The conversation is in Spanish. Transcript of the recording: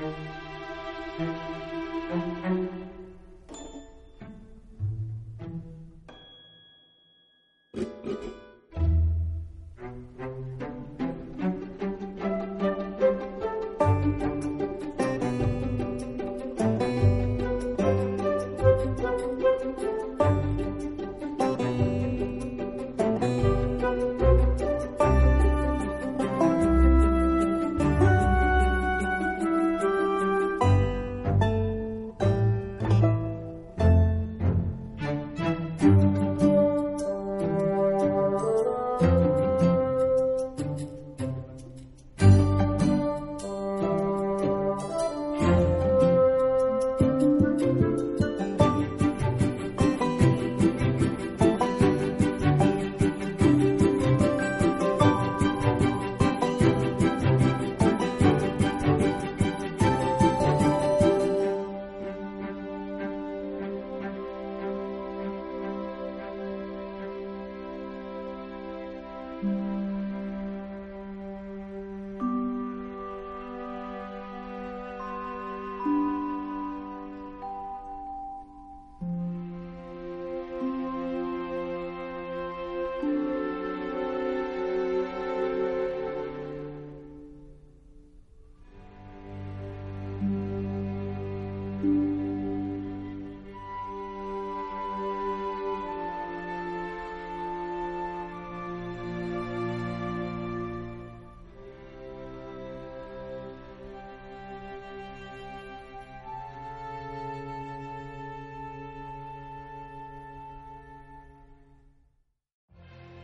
Thank you.